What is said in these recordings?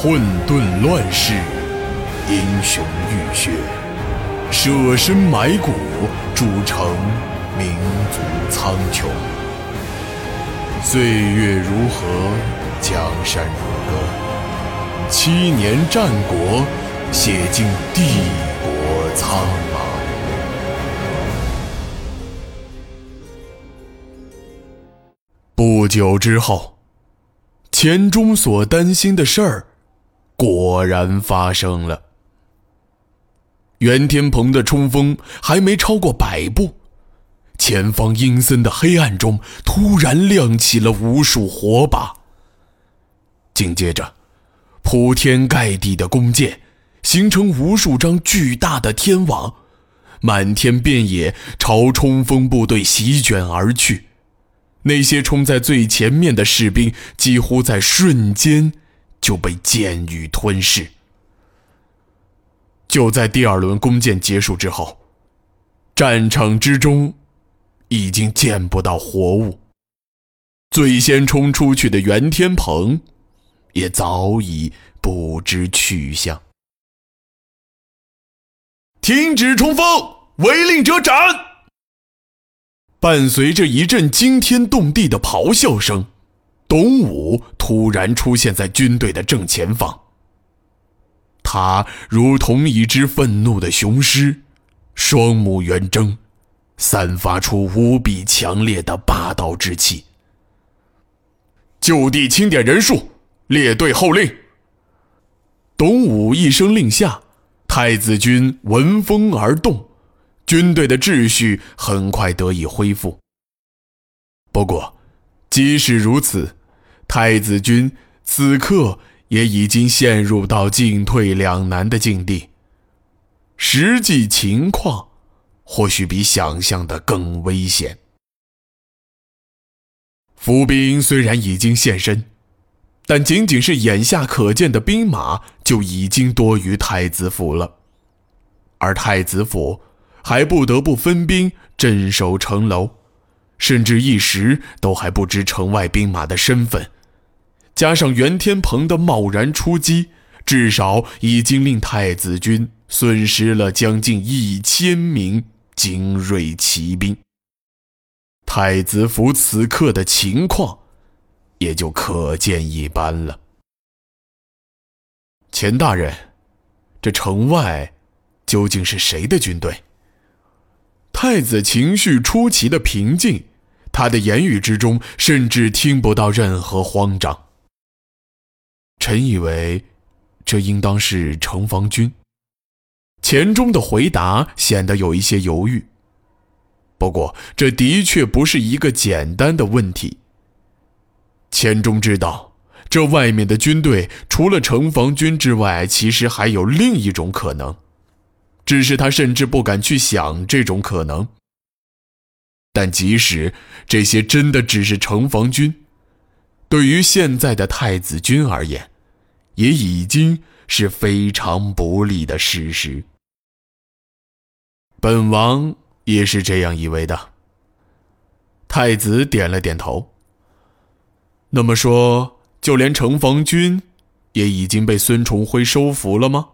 混沌乱世，英雄浴血，舍身埋骨，铸成民族苍穹。岁月如河，江山如歌，七年战国，写尽帝国苍茫。不久之后，钱钟所担心的事儿，果然发生了。袁天鹏的冲锋还没超过百步，前方阴森的黑暗中突然亮起了无数火把。紧接着，铺天盖地的弓箭形成无数张巨大的天网，满天遍野朝冲锋部队席卷而去。那些冲在最前面的士兵，几乎在瞬间就被箭雨吞噬。就在第二轮弓箭结束之后，战场之中已经见不到活物。最先冲出去的袁天鹏，也早已不知去向。停止冲锋，违令者斩！伴随着一阵惊天动地的咆哮声，董武突然出现在军队的正前方。他如同一只愤怒的雄狮，双目圆睁，散发出无比强烈的霸道之气。就地清点人数，列队候令。董武一声令下，太子军闻风而动。军队的秩序很快得以恢复。不过，即使如此，太子军此刻也已经陷入到进退两难的境地。实际情况或许比想象的更危险。伏兵虽然已经现身，但仅仅是眼下可见的兵马就已经多于太子府了，而太子府。还不得不分兵镇守城楼，甚至一时都还不知城外兵马的身份。加上袁天鹏的贸然出击，至少已经令太子军损失了将近一千名精锐骑兵。太子府此刻的情况，也就可见一斑了。钱大人，这城外究竟是谁的军队？太子情绪出奇的平静，他的言语之中甚至听不到任何慌张。臣以为，这应当是城防军。钱钟的回答显得有一些犹豫。不过，这的确不是一个简单的问题。钱钟知道，这外面的军队除了城防军之外，其实还有另一种可能。只是他甚至不敢去想这种可能。但即使这些真的只是城防军，对于现在的太子军而言，也已经是非常不利的事实。本王也是这样以为的。太子点了点头。那么说，就连城防军，也已经被孙重辉收服了吗？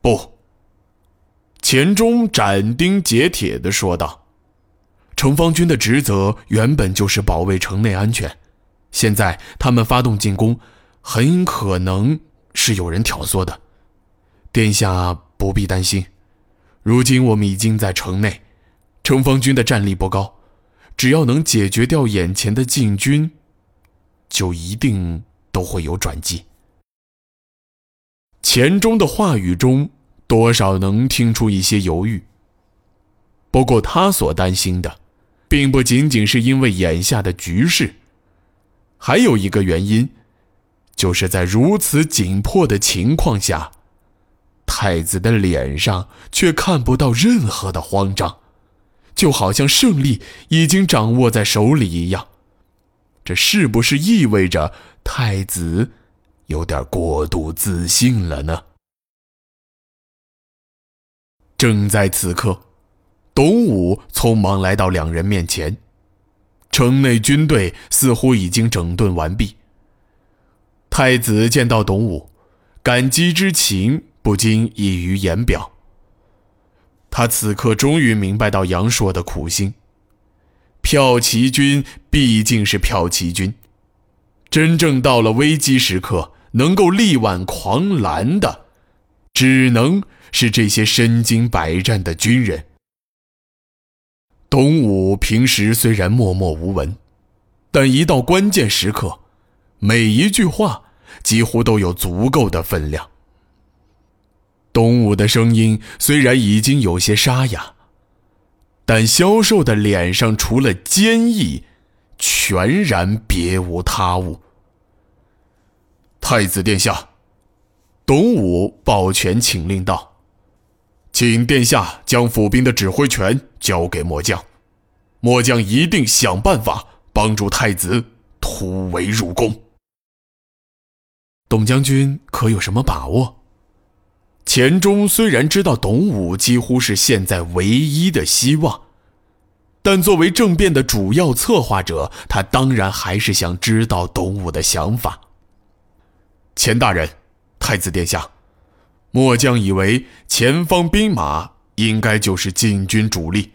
不。钱钟斩钉截铁地说道：“城防军的职责原本就是保卫城内安全，现在他们发动进攻，很可能是有人挑唆的。殿下不必担心，如今我们已经在城内，城防军的战力不高，只要能解决掉眼前的禁军，就一定都会有转机。”钱钟的话语中。多少能听出一些犹豫。不过他所担心的，并不仅仅是因为眼下的局势，还有一个原因，就是在如此紧迫的情况下，太子的脸上却看不到任何的慌张，就好像胜利已经掌握在手里一样。这是不是意味着太子有点过度自信了呢？正在此刻，董武匆忙来到两人面前。城内军队似乎已经整顿完毕。太子见到董武，感激之情不禁溢于言表。他此刻终于明白到杨硕的苦心。骠骑军毕竟是骠骑军，真正到了危机时刻能够力挽狂澜的，只能是这些身经百战的军人。董武平时虽然默默无闻，但一到关键时刻，每一句话几乎都有足够的分量。董武的声音虽然已经有些沙哑，但萧瘦的脸上除了坚毅，全然别无他物。太子殿下，董武抱拳请令道：“请殿下将府兵的指挥权交给末将，末将一定想办法帮助太子突围入宫。”董将军可有什么把握？钱钟虽然知道董武几乎是现在唯一的希望，但作为政变的主要策划者，他当然还是想知道董武的想法。钱大人，太子殿下，末将以为前方兵马应该就是禁军主力，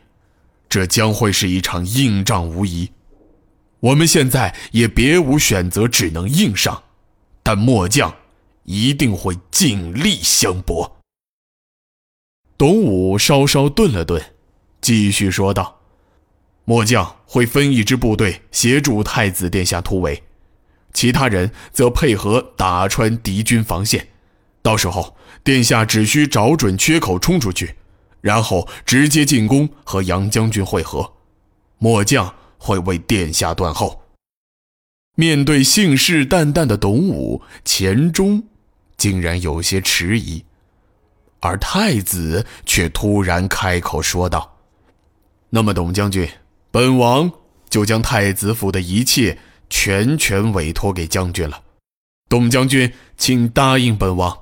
这将会是一场硬仗无疑。我们现在也别无选择，只能硬上，但末将。一定会尽力相搏。董武稍稍顿了顿，继续说道：“末将会分一支部队协助太子殿下突围，其他人则配合打穿敌军防线。到时候，殿下只需找准缺口冲出去，然后直接进攻和杨将军会合。末将会为殿下断后。”面对信誓旦旦的董武，钱钟。竟然有些迟疑，而太子却突然开口说道：“那么，董将军，本王就将太子府的一切全权委托给将军了。董将军，请答应本王，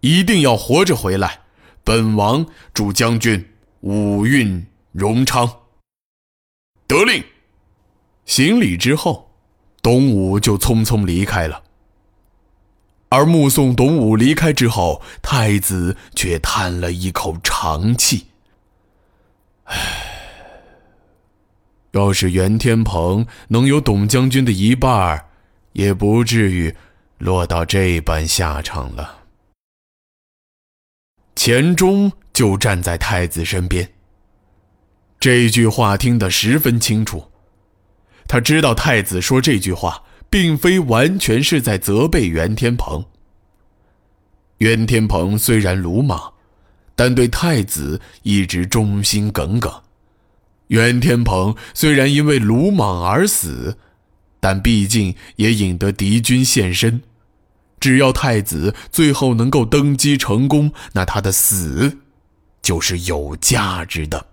一定要活着回来。本王祝将军武运荣昌。”得令。行礼之后，董武就匆匆离开了。而目送董武离开之后，太子却叹了一口长气：“唉，要是袁天鹏能有董将军的一半也不至于落到这般下场了。”钱钟就站在太子身边。这句话听得十分清楚，他知道太子说这句话。并非完全是在责备袁天鹏。袁天鹏虽然鲁莽，但对太子一直忠心耿耿。袁天鹏虽然因为鲁莽而死，但毕竟也引得敌军现身。只要太子最后能够登基成功，那他的死就是有价值的。